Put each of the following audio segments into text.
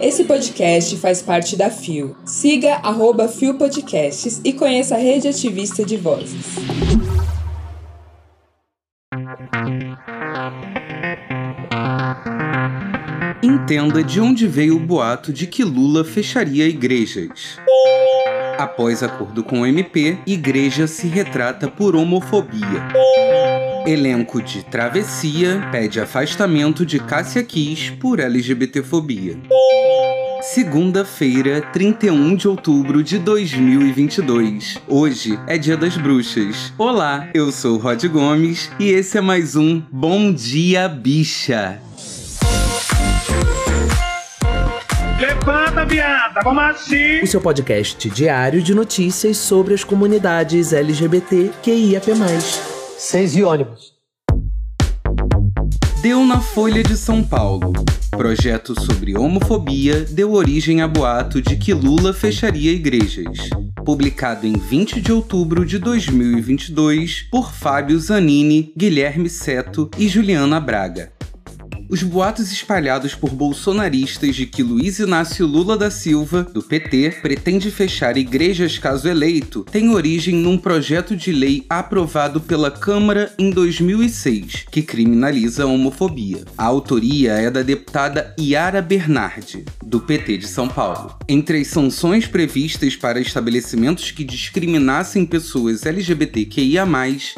Esse podcast faz parte da FIO. Siga arroba FIO Podcasts e conheça a rede ativista de vozes. Entenda de onde veio o boato de que Lula fecharia igrejas. Após acordo com o MP, igreja se retrata por homofobia. Elenco de Travessia pede afastamento de Cássia Kiss por LGBTfobia. Segunda-feira, 31 de outubro de 2022. Hoje é Dia das Bruxas. Olá, eu sou Rod Gomes e esse é mais um Bom Dia Bicha. Levanta, viada, vamos assim. O seu podcast diário de notícias sobre as comunidades LGBT QIAP+. Seis e ônibus. Deu na Folha de São Paulo. Projeto sobre homofobia deu origem a boato de que Lula fecharia igrejas. Publicado em 20 de outubro de 2022 por Fábio Zanini, Guilherme Seto e Juliana Braga. Os boatos espalhados por bolsonaristas de que Luiz Inácio Lula da Silva, do PT, pretende fechar igrejas caso eleito, têm origem num projeto de lei aprovado pela Câmara em 2006, que criminaliza a homofobia. A autoria é da deputada Yara Bernardi, do PT de São Paulo. Entre as sanções previstas para estabelecimentos que discriminassem pessoas LGBTQIA,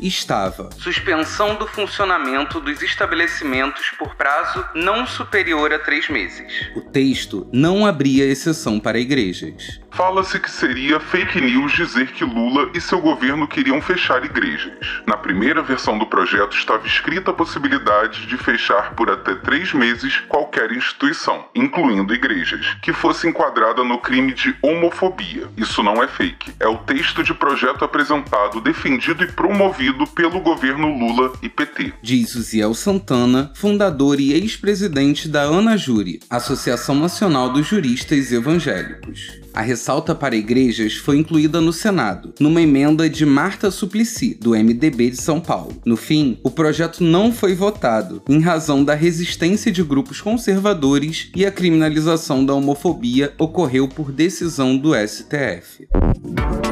estava suspensão do funcionamento dos estabelecimentos por prazo não superior a três meses. O texto não abria exceção para igrejas. Fala-se que seria fake news dizer que Lula e seu governo queriam fechar igrejas. Na primeira versão do projeto estava escrita a possibilidade de fechar por até três meses qualquer instituição, incluindo igrejas, que fosse enquadrada no crime de homofobia. Isso não é fake. É o texto de projeto apresentado, defendido e promovido pelo governo Lula e PT. Diz Uziel Santana, fundador e ex-presidente da Ana Júri, Associação Nacional dos Juristas Evangélicos. A ressalta para igrejas foi incluída no Senado, numa emenda de Marta Suplicy, do MDB de São Paulo. No fim, o projeto não foi votado, em razão da resistência de grupos conservadores e a criminalização da homofobia ocorreu por decisão do STF.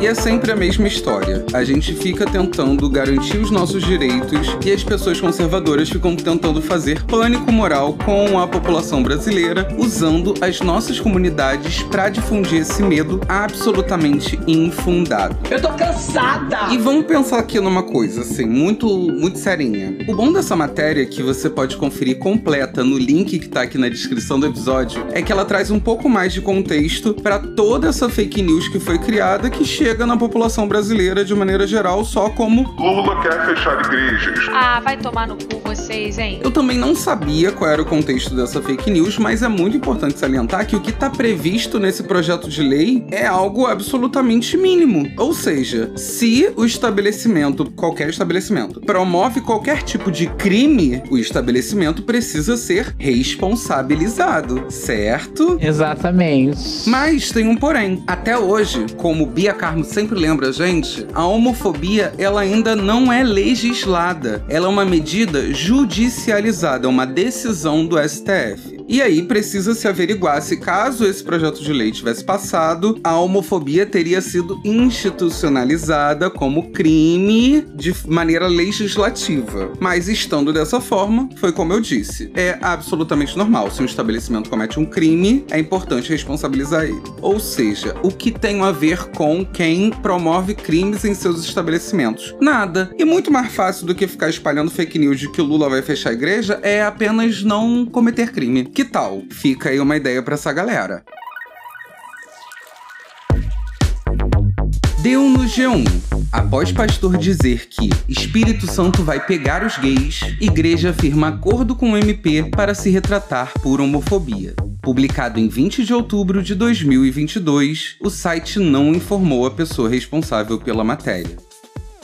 E é sempre a mesma história. A gente fica tentando garantir os nossos direitos e as pessoas conservadoras ficam tentando fazer pânico moral com a população brasileira, usando as nossas comunidades para difundir esse medo absolutamente infundado. Eu tô cansada! E vamos pensar aqui numa coisa, assim, muito, muito serinha. O bom dessa matéria, que você pode conferir completa no link que tá aqui na descrição do episódio, é que ela traz um pouco mais de contexto para toda essa fake news que foi criada, que chega na população brasileira de maneira geral só como Lula quer fechar igrejas. Ah, vai tomar no cu vocês, hein? Eu também não sabia qual era o contexto dessa fake news, mas é muito importante salientar que o que está previsto nesse projeto de lei é algo absolutamente mínimo. Ou seja, se o estabelecimento, qualquer estabelecimento, promove qualquer tipo de crime, o estabelecimento precisa ser responsabilizado, certo? Exatamente. Mas tem um porém. Até hoje, como Bia Carmo sempre lembra a gente, a homofobia ela ainda não é legislada. Ela é uma medida judicializada, é uma decisão do STF. E aí precisa se averiguar se caso esse projeto de lei tivesse passado, a homofobia teria sido institucionalizada como crime de maneira legislativa. Mas estando dessa forma, foi como eu disse, é absolutamente normal. Se um estabelecimento comete um crime, é importante responsabilizar ele. Ou seja, o que tem a ver com quem promove crimes em seus estabelecimentos? Nada. E muito mais fácil do que ficar espalhando fake news de que o Lula vai fechar a igreja é apenas não cometer crime. Que tal? Fica aí uma ideia para essa galera. Deu no G1. Após pastor dizer que Espírito Santo vai pegar os gays, igreja firma acordo com o MP para se retratar por homofobia. Publicado em 20 de outubro de 2022, o site não informou a pessoa responsável pela matéria.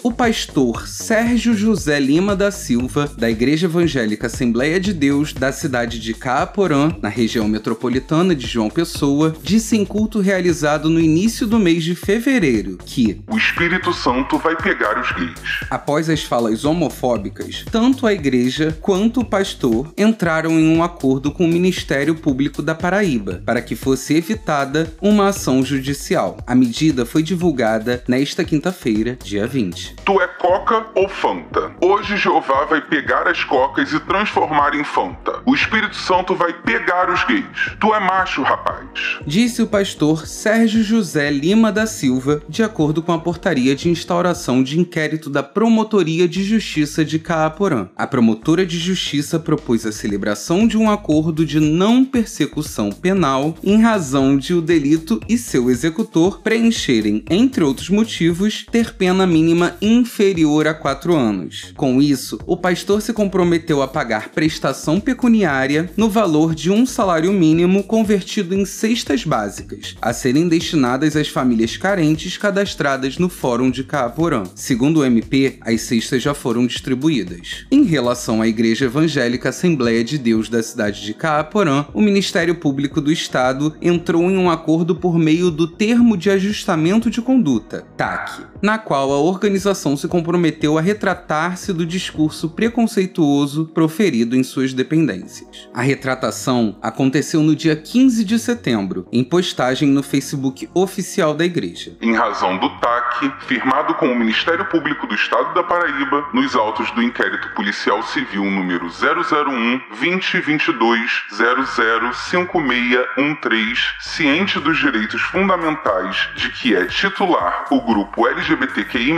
O pastor Sérgio José Lima da Silva, da Igreja Evangélica Assembleia de Deus da cidade de Caaporã, na região metropolitana de João Pessoa, disse em culto realizado no início do mês de fevereiro que o Espírito Santo vai pegar os gays. Após as falas homofóbicas, tanto a igreja quanto o pastor entraram em um acordo com o Ministério Público da Paraíba para que fosse evitada uma ação judicial. A medida foi divulgada nesta quinta-feira, dia 20. Tu é Coca ou Fanta? Hoje Jeová vai pegar as cocas e transformar em Fanta. O Espírito Santo vai pegar os gays. Tu é macho, rapaz. Disse o pastor Sérgio José Lima da Silva, de acordo com a portaria de instauração de inquérito da Promotoria de Justiça de Caaporã. A promotora de justiça propôs a celebração de um acordo de não persecução penal em razão de o delito e seu executor preencherem, entre outros motivos, ter pena mínima inferior a quatro anos. Com isso, o pastor se comprometeu a pagar prestação pecuniária no valor de um salário mínimo convertido em cestas básicas, a serem destinadas às famílias carentes cadastradas no Fórum de Caaporã. Segundo o MP, as cestas já foram distribuídas. Em relação à Igreja Evangélica Assembleia de Deus da cidade de Caaporã, o Ministério Público do Estado entrou em um acordo por meio do Termo de Ajustamento de Conduta, TAC, na qual a organização se comprometeu a retratar-se do discurso preconceituoso proferido em suas dependências. A retratação aconteceu no dia 15 de setembro, em postagem no Facebook oficial da igreja. Em razão do TAC, firmado com o Ministério Público do Estado da Paraíba, nos autos do inquérito policial civil número 001 2022 005613, ciente dos direitos fundamentais de que é titular o grupo LGBTQI+,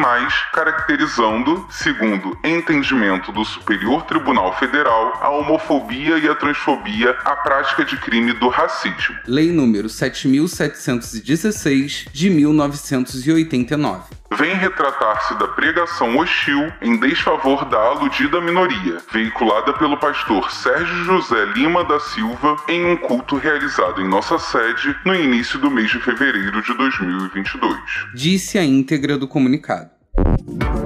caracterizando, segundo entendimento do Superior Tribunal Federal, a homofobia e a transfobia, a prática de crime do racismo. Lei número 7716 de 1989 vem retratar-se da pregação hostil em desfavor da aludida minoria, veiculada pelo pastor Sérgio José Lima da Silva em um culto realizado em nossa sede no início do mês de fevereiro de 2022. Disse a íntegra do comunicado.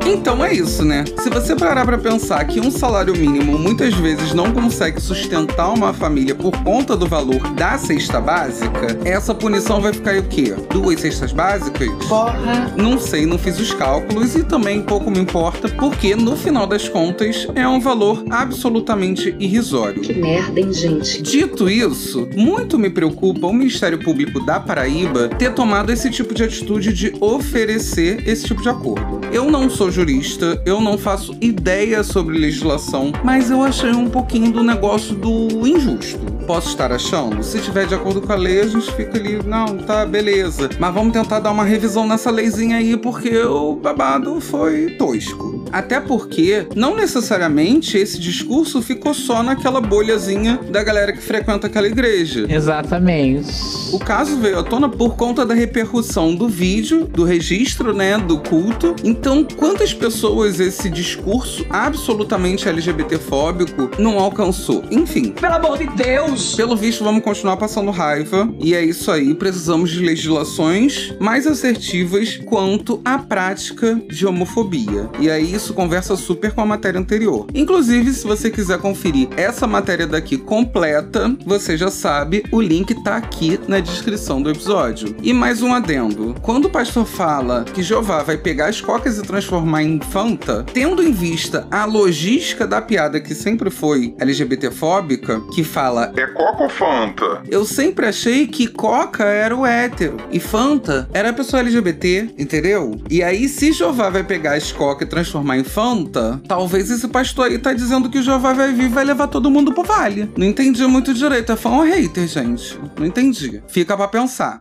Então é isso, né? Se você parar para pensar que um salário mínimo muitas vezes não consegue sustentar uma família por conta do valor da cesta básica, essa punição vai ficar o quê? Duas cestas básicas? Porra! Não sei, não fiz os cálculos e também pouco me importa, porque no final das contas é um valor absolutamente irrisório. Que merda, hein, gente? Dito isso, muito me preocupa o Ministério Público da Paraíba ter tomado esse tipo de atitude de oferecer esse tipo de acordo. Eu não sou jurista, eu não faço ideia sobre legislação, mas eu achei um pouquinho do negócio do injusto. Posso estar achando? Se tiver de acordo com a lei, a gente fica ali, não, tá, beleza. Mas vamos tentar dar uma revisão nessa leizinha aí, porque o babado foi tosco. Até porque, não necessariamente esse discurso ficou só naquela bolhazinha da galera que frequenta aquela igreja. Exatamente. O caso veio à tona por conta da repercussão do vídeo, do registro, né, do culto. Então, quantas pessoas esse discurso absolutamente LGBTfóbico não alcançou? Enfim. Pelo amor de Deus! Pelo visto, vamos continuar passando raiva. E é isso aí. Precisamos de legislações mais assertivas quanto à prática de homofobia. E aí, isso conversa super com a matéria anterior. Inclusive, se você quiser conferir essa matéria daqui completa, você já sabe, o link tá aqui na descrição do episódio. E mais um adendo. Quando o pastor fala que Jeová vai pegar as cocas transformar em Fanta, tendo em vista a logística da piada que sempre foi LGBTfóbica, que fala É Coca ou Fanta? eu sempre achei que Coca era o hétero e Fanta era a pessoa LGBT, entendeu? E aí, se Jeová vai pegar as Coca e transformar em Fanta, talvez esse pastor aí tá dizendo que o Jeová vai vir e vai levar todo mundo pro vale. Não entendi muito direito. É fã ou hater, gente? Não entendi. Fica pra pensar.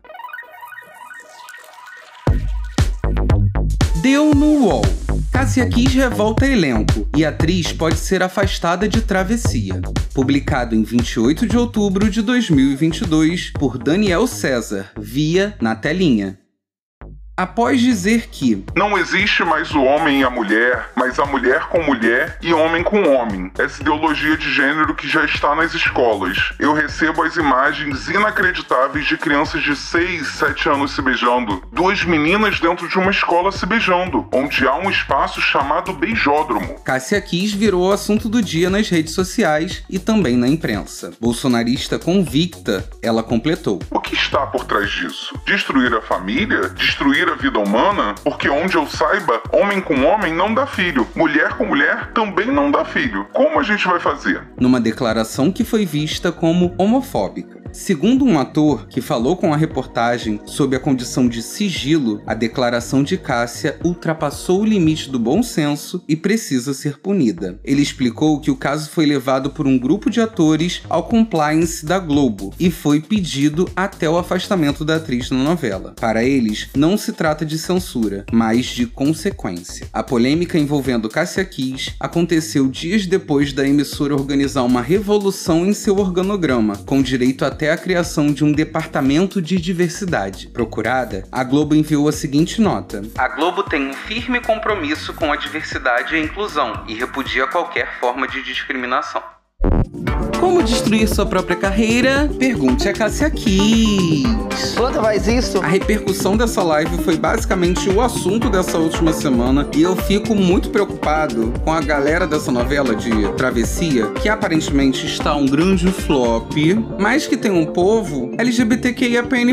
Deu no UOL. Cássia Kiss revolta elenco e atriz pode ser afastada de travessia. Publicado em 28 de outubro de 2022 por Daniel César, via na telinha. Após dizer que Não existe mais o homem e a mulher, mas a mulher com mulher e homem com homem. Essa ideologia de gênero que já está nas escolas. Eu recebo as imagens inacreditáveis de crianças de 6, 7 anos se beijando. Duas meninas dentro de uma escola se beijando, onde há um espaço chamado beijódromo. Cássia Kiss virou assunto do dia nas redes sociais e também na imprensa. Bolsonarista convicta, ela completou. O que está por trás disso? Destruir a família? Destruir a vida humana? Porque onde eu saiba, homem com homem não dá filho, mulher com mulher também não dá filho. Como a gente vai fazer? Numa declaração que foi vista como homofóbica. Segundo um ator que falou com a reportagem sob a condição de sigilo, a declaração de Cássia ultrapassou o limite do bom senso e precisa ser punida. Ele explicou que o caso foi levado por um grupo de atores ao compliance da Globo e foi pedido até o afastamento da atriz na novela. Para eles, não se trata de censura, mas de consequência. A polêmica envolvendo Cássia Kiss aconteceu dias depois da emissora organizar uma revolução em seu organograma, com direito até a criação de um departamento de diversidade. Procurada, a Globo enviou a seguinte nota: A Globo tem um firme compromisso com a diversidade e a inclusão e repudia qualquer forma de discriminação. Como destruir sua própria carreira? Pergunte a Cássia Kiss. Planta faz isso? A repercussão dessa live foi basicamente o assunto dessa última semana e eu fico muito preocupado com a galera dessa novela de Travessia, que aparentemente está um grande flop, mas que tem um povo LGBTQIAPN+.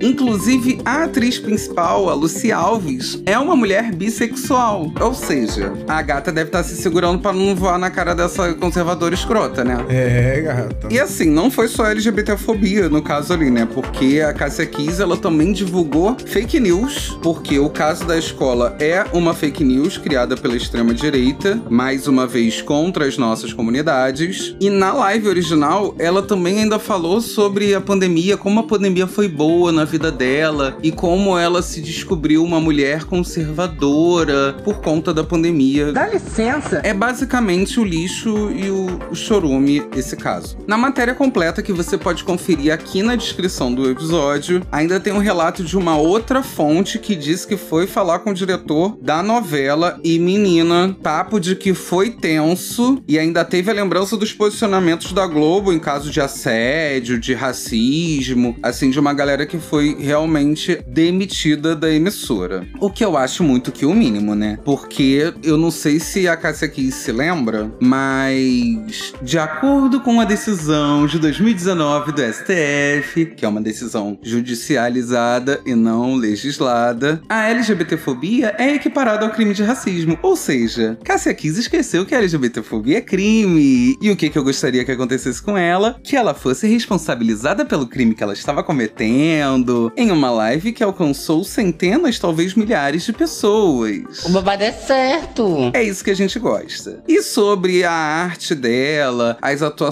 Inclusive, a atriz principal, a Lucy Alves, é uma mulher bissexual. Ou seja, a gata deve estar se segurando para não voar na cara dessa conservadora escrota, né? É, gata. E assim, não foi só LGBTfobia no caso ali, né? Porque a Cássia Kiss, ela também divulgou fake news, porque o caso da escola é uma fake news criada pela extrema direita, mais uma vez contra as nossas comunidades. E na live original, ela também ainda falou sobre a pandemia, como a pandemia foi boa na vida dela e como ela se descobriu uma mulher conservadora por conta da pandemia. Dá licença. É basicamente o lixo e o, o chorume esse caso. Na matéria completa que você pode conferir aqui na descrição do episódio, ainda tem um relato de uma outra fonte que diz que foi falar com o diretor da novela e menina, papo de que foi tenso e ainda teve a lembrança dos posicionamentos da Globo em caso de assédio, de racismo, assim, de uma galera que foi realmente demitida da emissora. O que eu acho muito que o mínimo, né? Porque eu não sei se a Cássia aqui se lembra, mas de acordo com a decisão de 2019 do STF, que é uma decisão judicializada e não legislada, a LGBTfobia é equiparada ao crime de racismo. Ou seja, Cássia Kiss esqueceu que a LGBTfobia é crime. E o que, que eu gostaria que acontecesse com ela? Que ela fosse responsabilizada pelo crime que ela estava cometendo em uma live que alcançou centenas, talvez milhares de pessoas. O babado é certo. É isso que a gente gosta. E sobre a arte dela, as atuações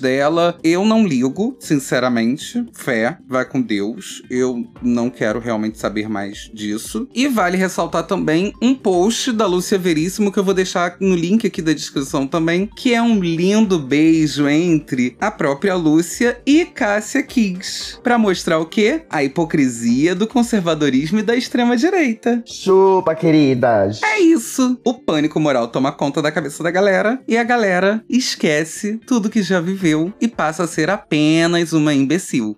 dela, eu não ligo, sinceramente. Fé, vai com Deus. Eu não quero realmente saber mais disso. E vale ressaltar também um post da Lúcia Veríssimo que eu vou deixar no link aqui da descrição também, que é um lindo beijo entre a própria Lúcia e Cássia Kiss, para mostrar o quê? A hipocrisia do conservadorismo e da extrema direita. Chupa, queridas. É isso. O pânico moral toma conta da cabeça da galera e a galera esquece tudo que já viveu e passa a ser apenas uma imbecil.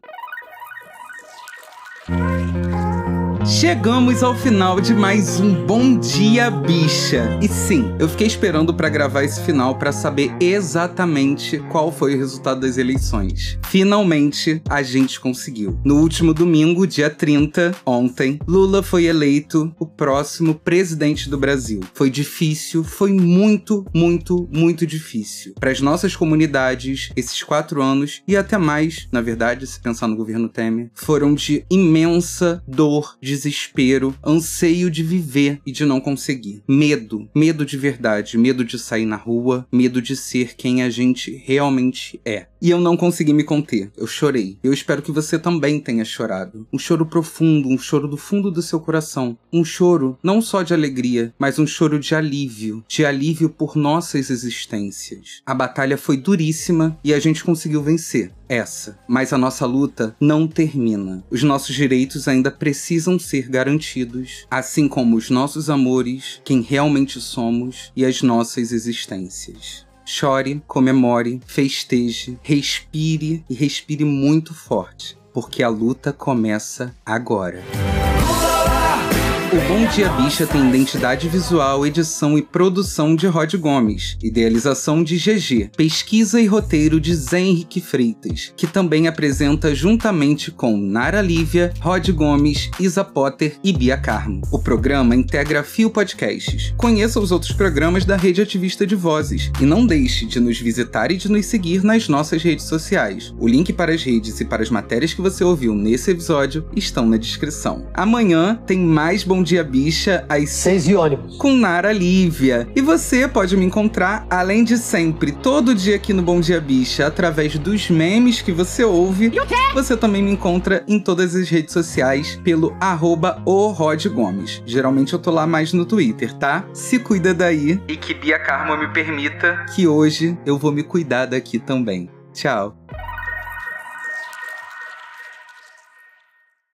Chegamos ao final de mais um Bom Dia Bicha. E sim, eu fiquei esperando para gravar esse final para saber exatamente qual foi o resultado das eleições. Finalmente, a gente conseguiu. No último domingo, dia 30, ontem, Lula foi eleito o próximo presidente do Brasil. Foi difícil, foi muito, muito, muito difícil. Para as nossas comunidades, esses quatro anos e até mais, na verdade, se pensar no governo Temer, foram de imensa dor, desespero, anseio de viver e de não conseguir. Medo, medo de verdade, medo de sair na rua, medo de ser quem a gente realmente é. E eu não consegui me conter. Eu chorei. Eu espero que você também tenha chorado. Um choro profundo, um choro do fundo do seu coração. Um choro não só de alegria, mas um choro de alívio. De alívio por nossas existências. A batalha foi duríssima e a gente conseguiu vencer. Essa. Mas a nossa luta não termina. Os nossos direitos ainda precisam ser garantidos, assim como os nossos amores, quem realmente somos e as nossas existências. Chore, comemore, festeje, respire e respire muito forte, porque a luta começa agora. O Bom Dia Bicha tem identidade visual, edição e produção de Rod Gomes, idealização de GG, pesquisa e roteiro de Zé Henrique Freitas, que também apresenta juntamente com Nara Lívia, Rod Gomes, Isa Potter e Bia Carmo. O programa integra Fio Podcasts. Conheça os outros programas da Rede Ativista de Vozes e não deixe de nos visitar e de nos seguir nas nossas redes sociais. O link para as redes e para as matérias que você ouviu nesse episódio estão na descrição. Amanhã tem mais Bom Dia Bicha às Seis e ônibus. com Nara Lívia. E você pode me encontrar, além de sempre, todo dia aqui no Bom Dia Bicha, através dos memes que você ouve. Você também me encontra em todas as redes sociais pelo arroba o Rod Gomes. Geralmente eu tô lá mais no Twitter, tá? Se cuida daí. E que Bia Karma me permita que hoje eu vou me cuidar daqui também. Tchau.